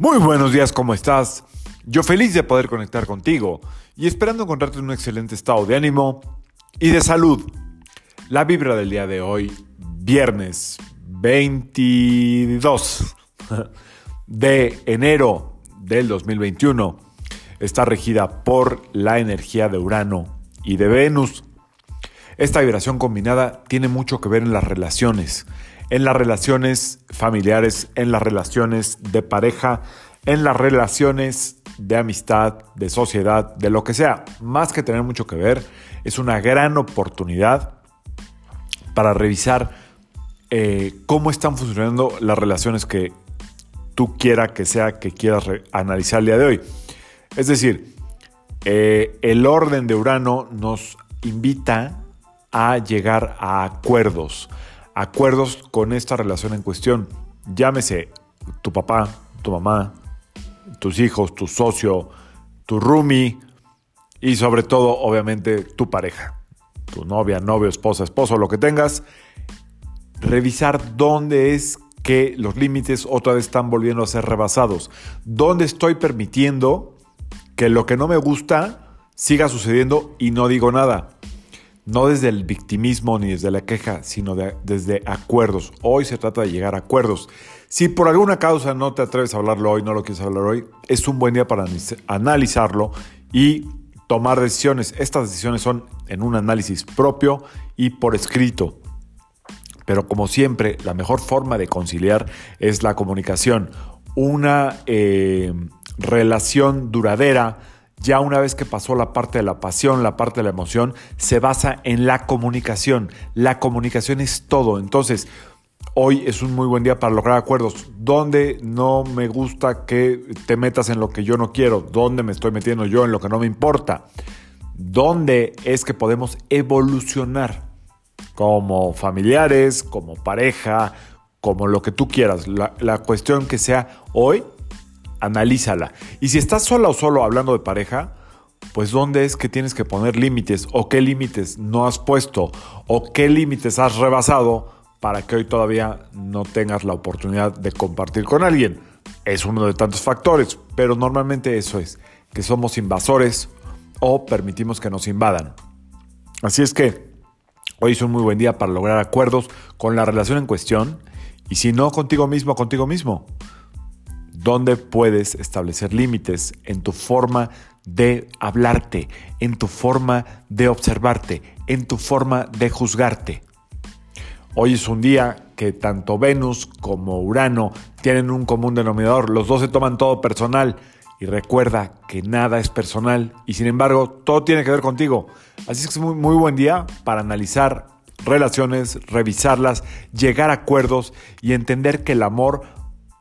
Muy buenos días, ¿cómo estás? Yo feliz de poder conectar contigo y esperando encontrarte en un excelente estado de ánimo y de salud. La vibra del día de hoy, viernes 22 de enero del 2021, está regida por la energía de Urano y de Venus. Esta vibración combinada tiene mucho que ver en las relaciones, en las relaciones familiares, en las relaciones de pareja, en las relaciones de amistad, de sociedad, de lo que sea. Más que tener mucho que ver, es una gran oportunidad para revisar eh, cómo están funcionando las relaciones que tú quiera que sea que quieras analizar el día de hoy. Es decir, eh, el orden de Urano nos invita a llegar a acuerdos, acuerdos con esta relación en cuestión. Llámese tu papá, tu mamá, tus hijos, tu socio, tu roomie y sobre todo, obviamente, tu pareja, tu novia, novio, esposa, esposo, lo que tengas. Revisar dónde es que los límites otra vez están volviendo a ser rebasados. ¿Dónde estoy permitiendo que lo que no me gusta siga sucediendo y no digo nada? No desde el victimismo ni desde la queja, sino desde acuerdos. Hoy se trata de llegar a acuerdos. Si por alguna causa no te atreves a hablarlo hoy, no lo quieres hablar hoy, es un buen día para analizarlo y tomar decisiones. Estas decisiones son en un análisis propio y por escrito. Pero como siempre, la mejor forma de conciliar es la comunicación. Una eh, relación duradera ya una vez que pasó la parte de la pasión, la parte de la emoción, se basa en la comunicación. La comunicación es todo. Entonces, hoy es un muy buen día para lograr acuerdos. ¿Dónde no me gusta que te metas en lo que yo no quiero? ¿Dónde me estoy metiendo yo en lo que no me importa? ¿Dónde es que podemos evolucionar? Como familiares, como pareja, como lo que tú quieras. La, la cuestión que sea hoy analízala. Y si estás sola o solo hablando de pareja, pues dónde es que tienes que poner límites o qué límites no has puesto o qué límites has rebasado para que hoy todavía no tengas la oportunidad de compartir con alguien. Es uno de tantos factores, pero normalmente eso es, que somos invasores o permitimos que nos invadan. Así es que hoy es un muy buen día para lograr acuerdos con la relación en cuestión y si no contigo mismo, contigo mismo donde puedes establecer límites en tu forma de hablarte, en tu forma de observarte, en tu forma de juzgarte. Hoy es un día que tanto Venus como Urano tienen un común denominador. Los dos se toman todo personal. Y recuerda que nada es personal y sin embargo todo tiene que ver contigo. Así que es muy, muy buen día para analizar relaciones, revisarlas, llegar a acuerdos y entender que el amor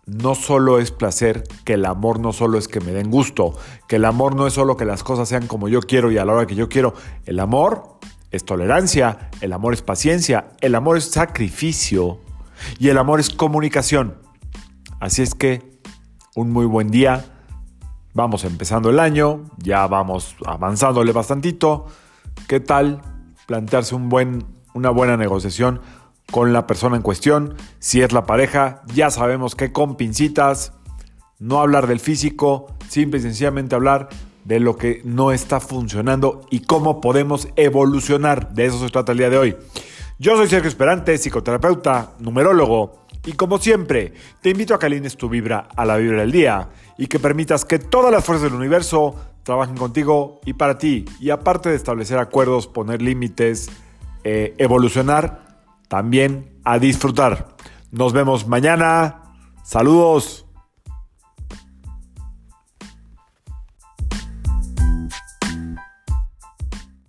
no solo es placer, que el amor no solo es que me den gusto, que el amor no es solo que las cosas sean como yo quiero y a la hora que yo quiero. El amor es tolerancia, el amor es paciencia, el amor es sacrificio y el amor es comunicación. Así es que un muy buen día. Vamos empezando el año, ya vamos avanzándole bastantito. ¿Qué tal plantearse un buen, una buena negociación? Con la persona en cuestión. Si es la pareja, ya sabemos que con pincitas, no hablar del físico, simple y sencillamente hablar de lo que no está funcionando y cómo podemos evolucionar. De eso se trata el día de hoy. Yo soy Sergio Esperante, psicoterapeuta, numerólogo, y como siempre, te invito a que alines tu vibra a la vibra del día y que permitas que todas las fuerzas del universo trabajen contigo y para ti. Y aparte de establecer acuerdos, poner límites, eh, evolucionar, también a disfrutar. Nos vemos mañana. Saludos.